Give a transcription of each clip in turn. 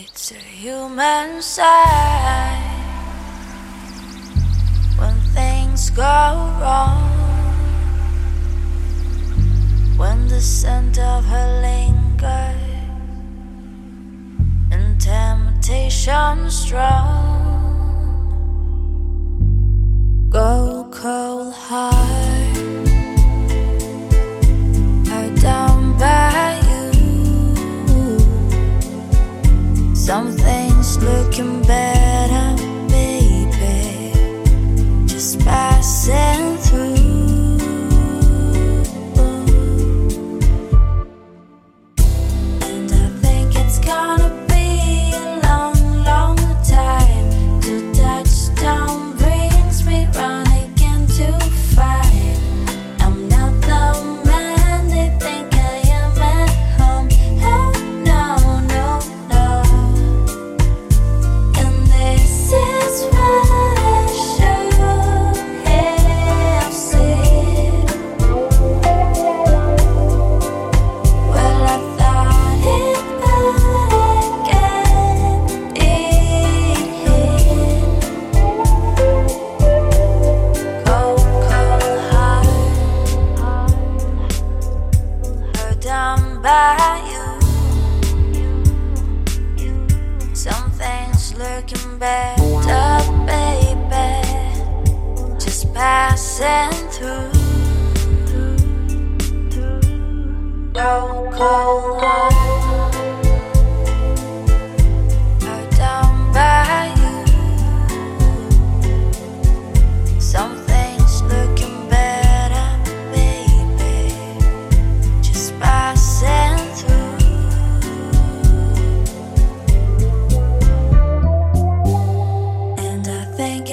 It's a human sign when things go wrong. When the scent of her lingers and temptation strong, go cold high. Something's looking better, baby. Just by saying.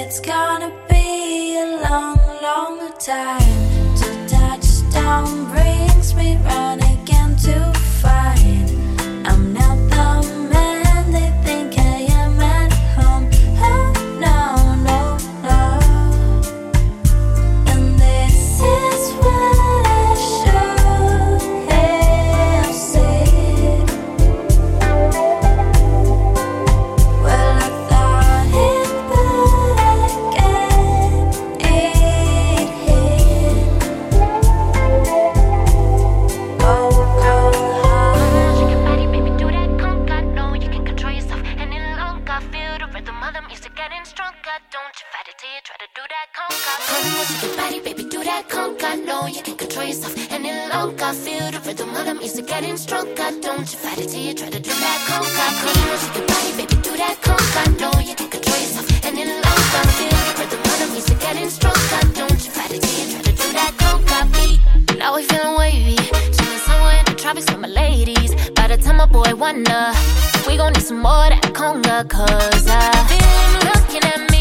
it's gonna be a long, long time. To touchdown brings me round again to getting stroke, I don't you fight it till you try to do that coke. I come on, shake your body, baby, do that coke. I know you can control yourself, and in love, I feel rhythm of the music getting strong, I don't you fight it till you try to do that coke. I be now we feeling wavy, chilling somewhere in the tropics with my ladies. By the time my boy wonder, we gon' need some more that conga, cause I feel him looking at me.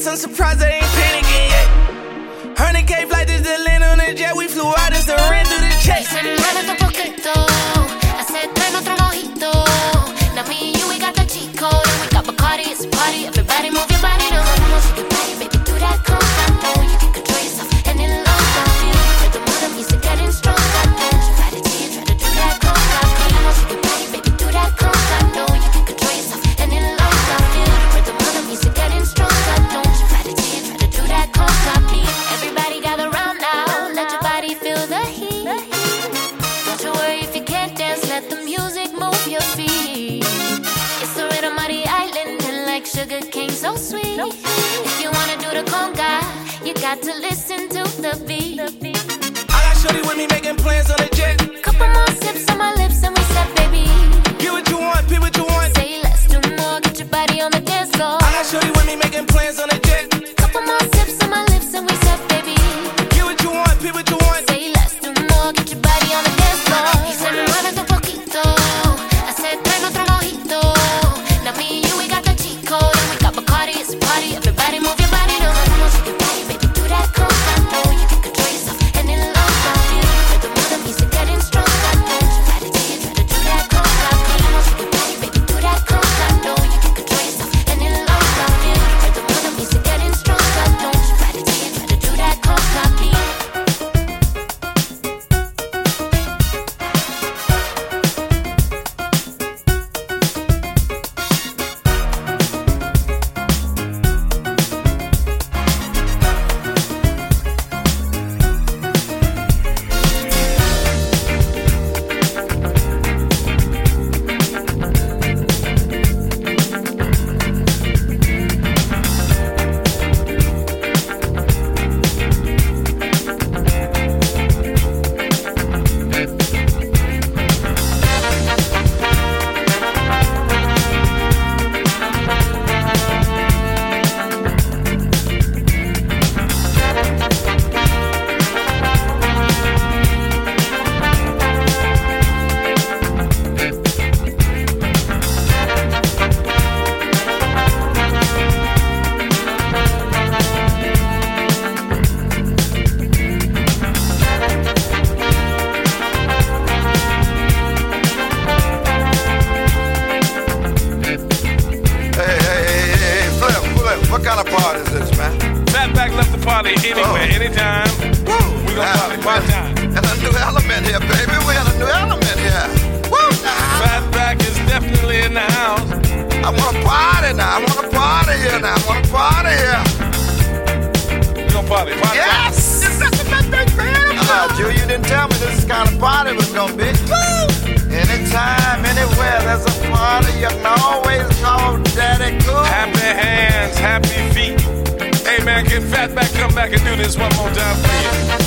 guess I'm surprised I ain't panicking yet. 100K flight to Atlanta on the jet, we flew out as a rental. don't be. Anytime, anywhere, there's a party. You can always call Daddy Cool. Happy hands, happy feet. Hey man, get fat back, come back and do this one more time for you.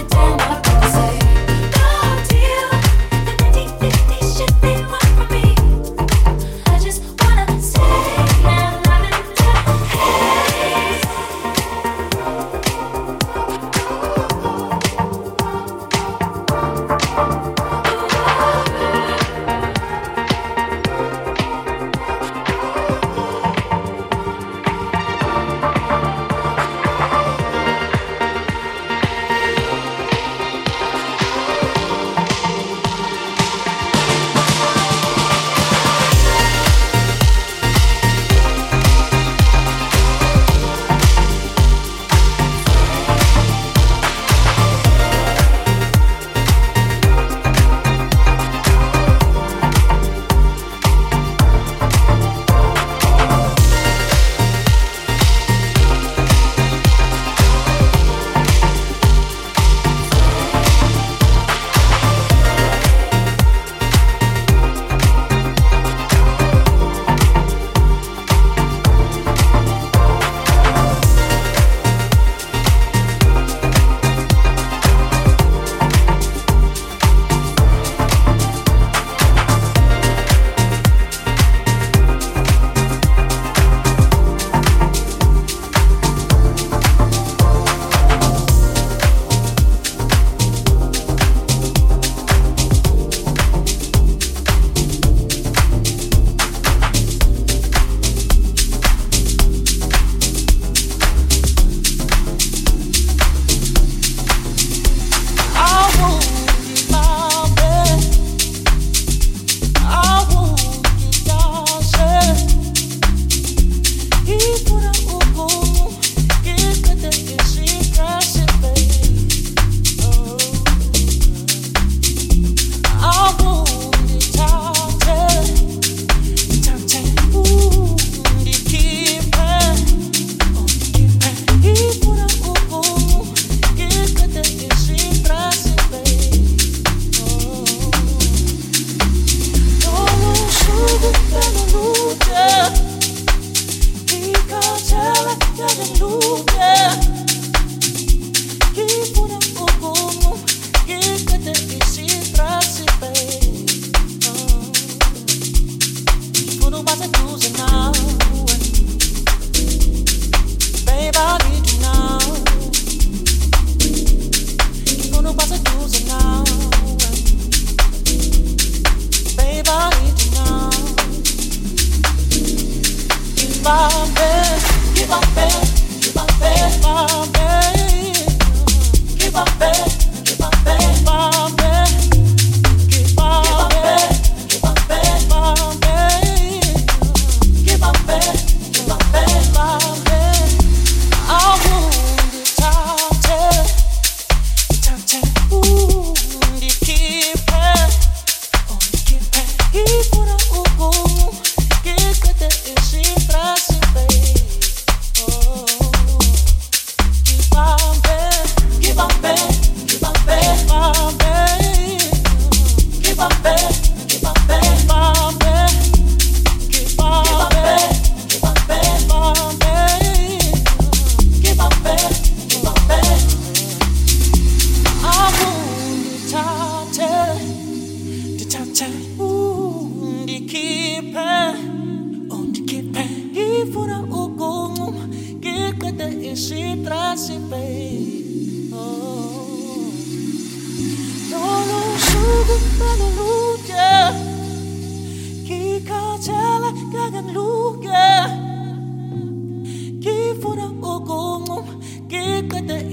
every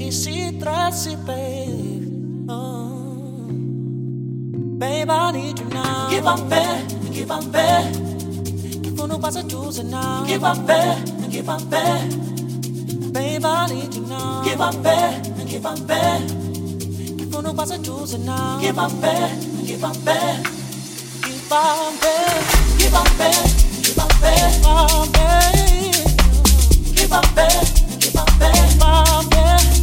easy, trusty, babe. Oh. Babe, I need you now. Give up there, give up there. Give on no a choose now. Give up there, give up there. Babe, I need you now. Give up there, give up there. Give on no a choose now. Give up there, give up there. Give up there, give up there. Give up there, give up there. Give up there, give up there.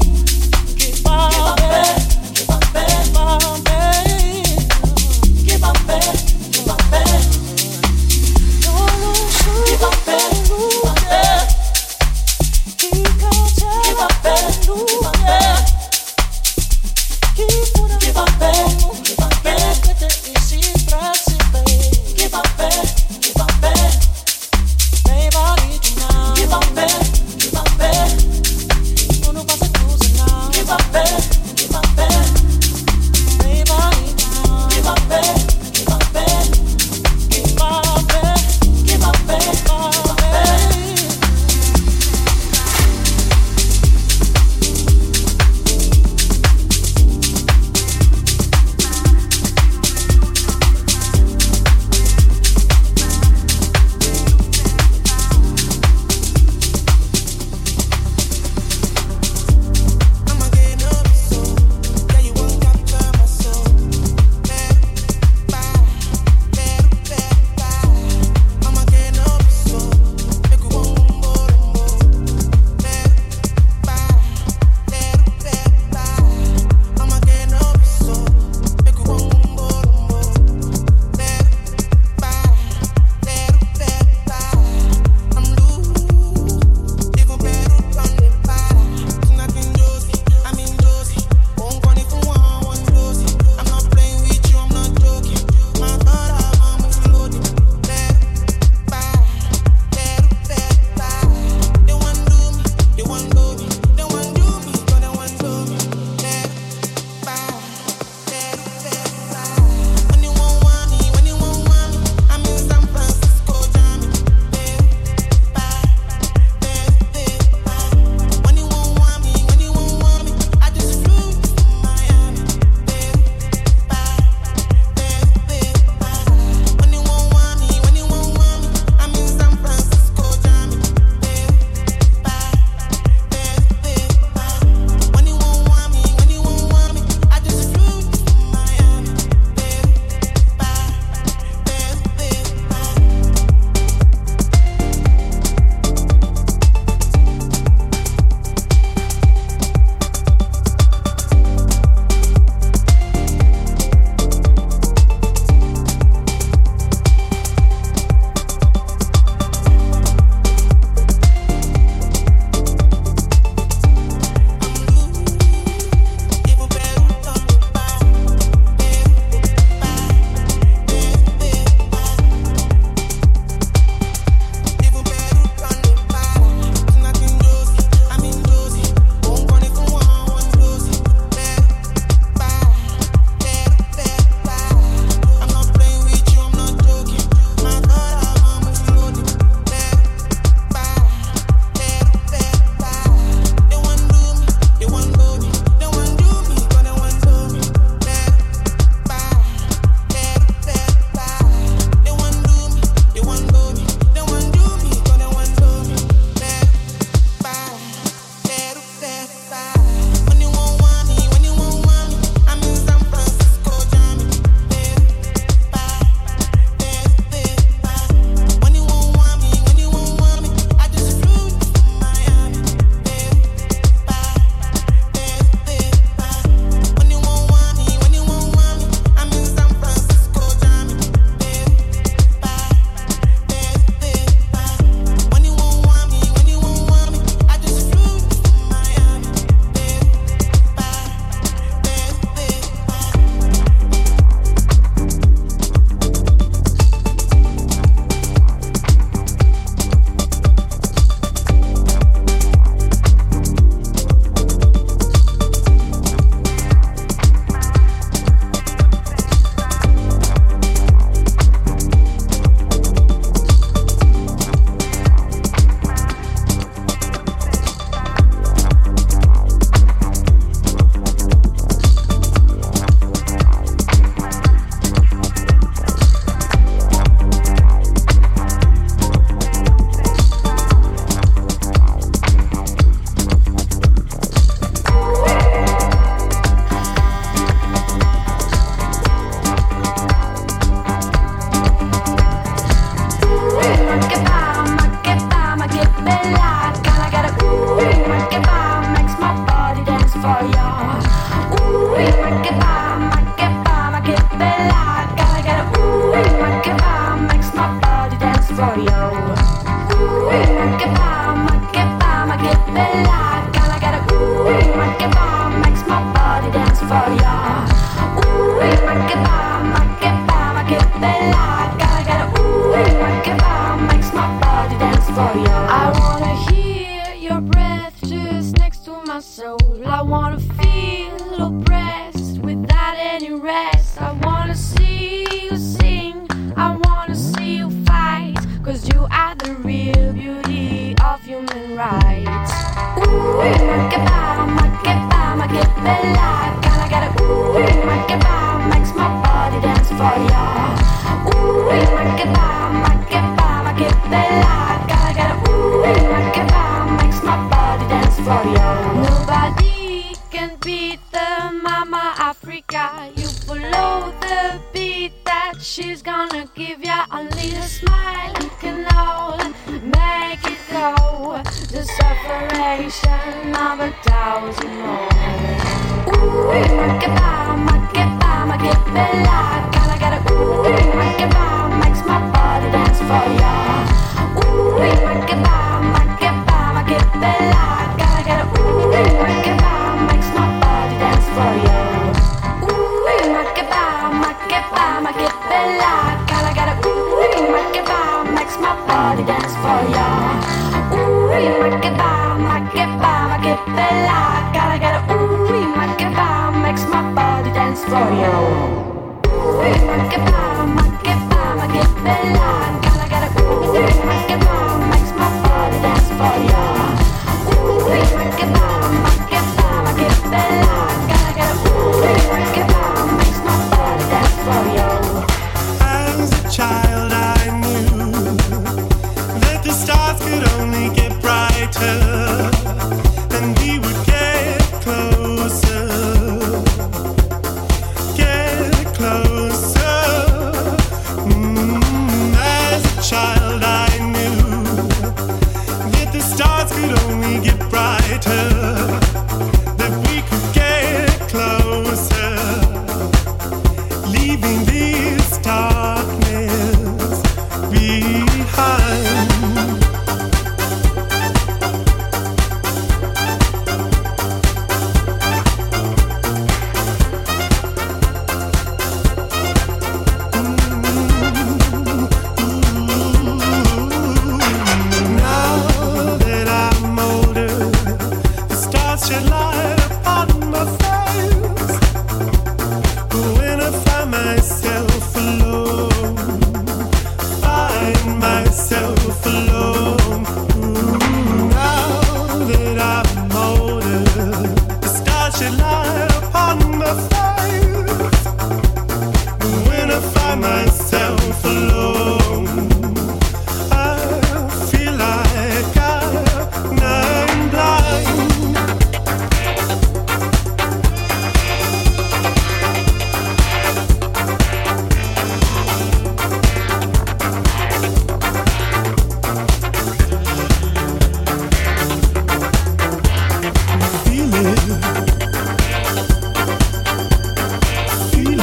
right. Ooh, make it by, make it by, make it ma che fama, che fama, che bella.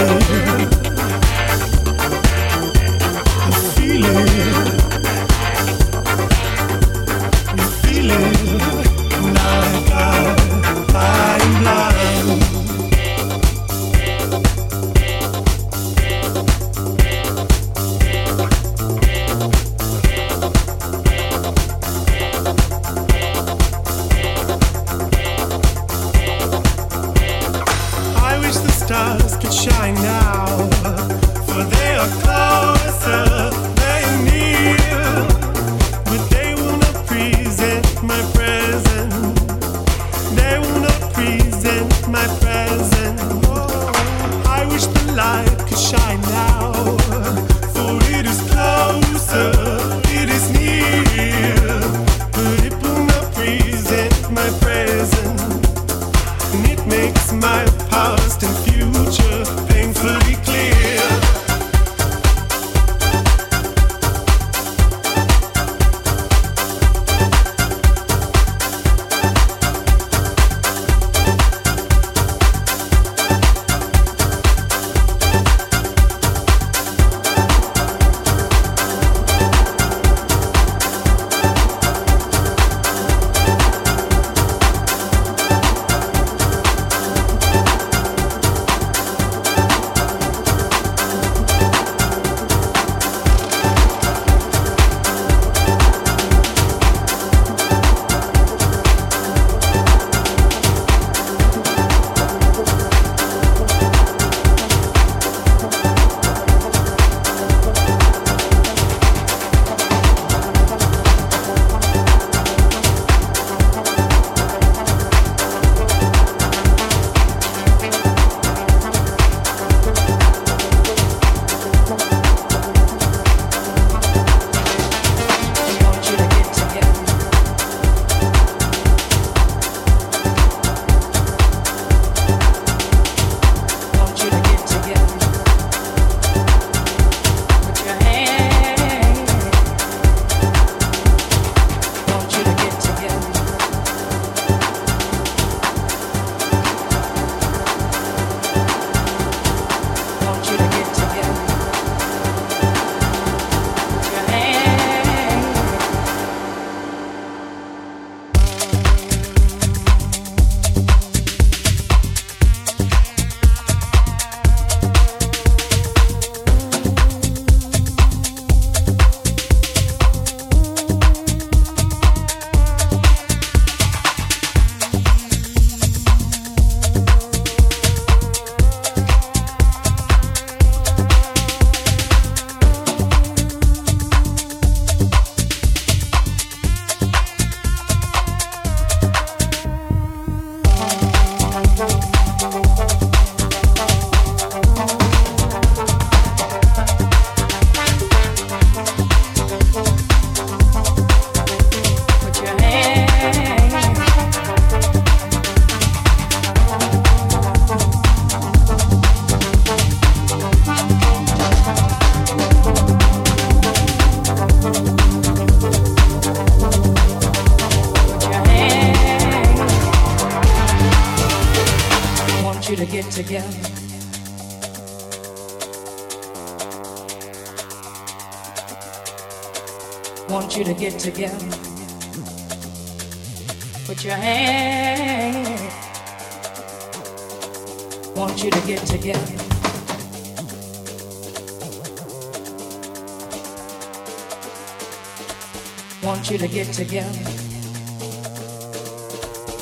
you.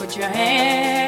Put your hand.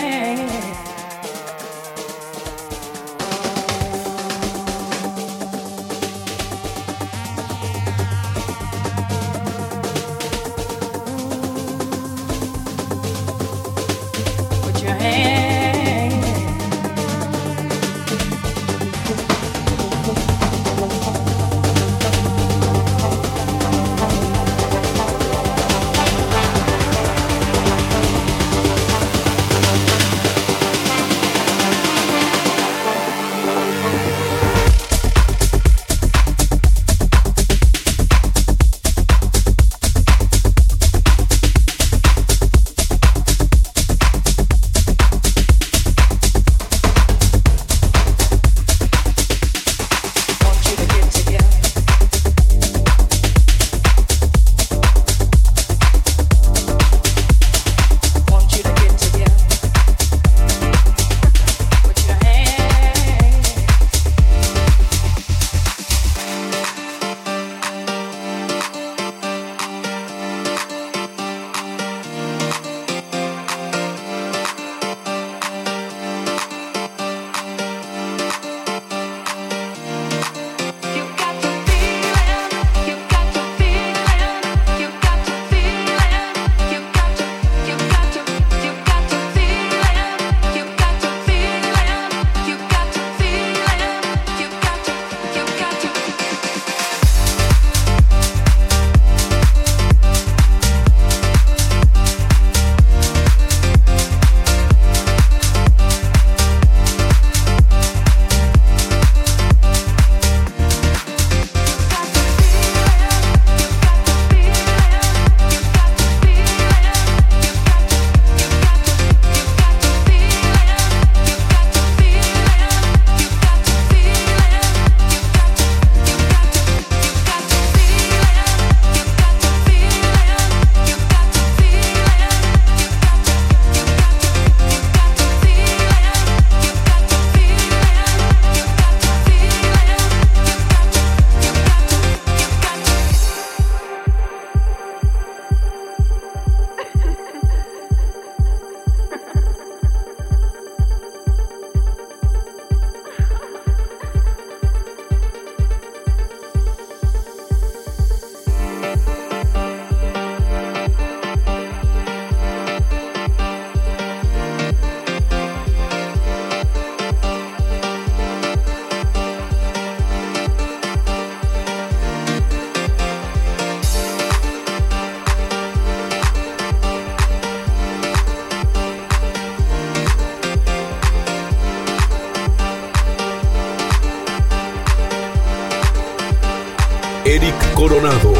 Eric Coronado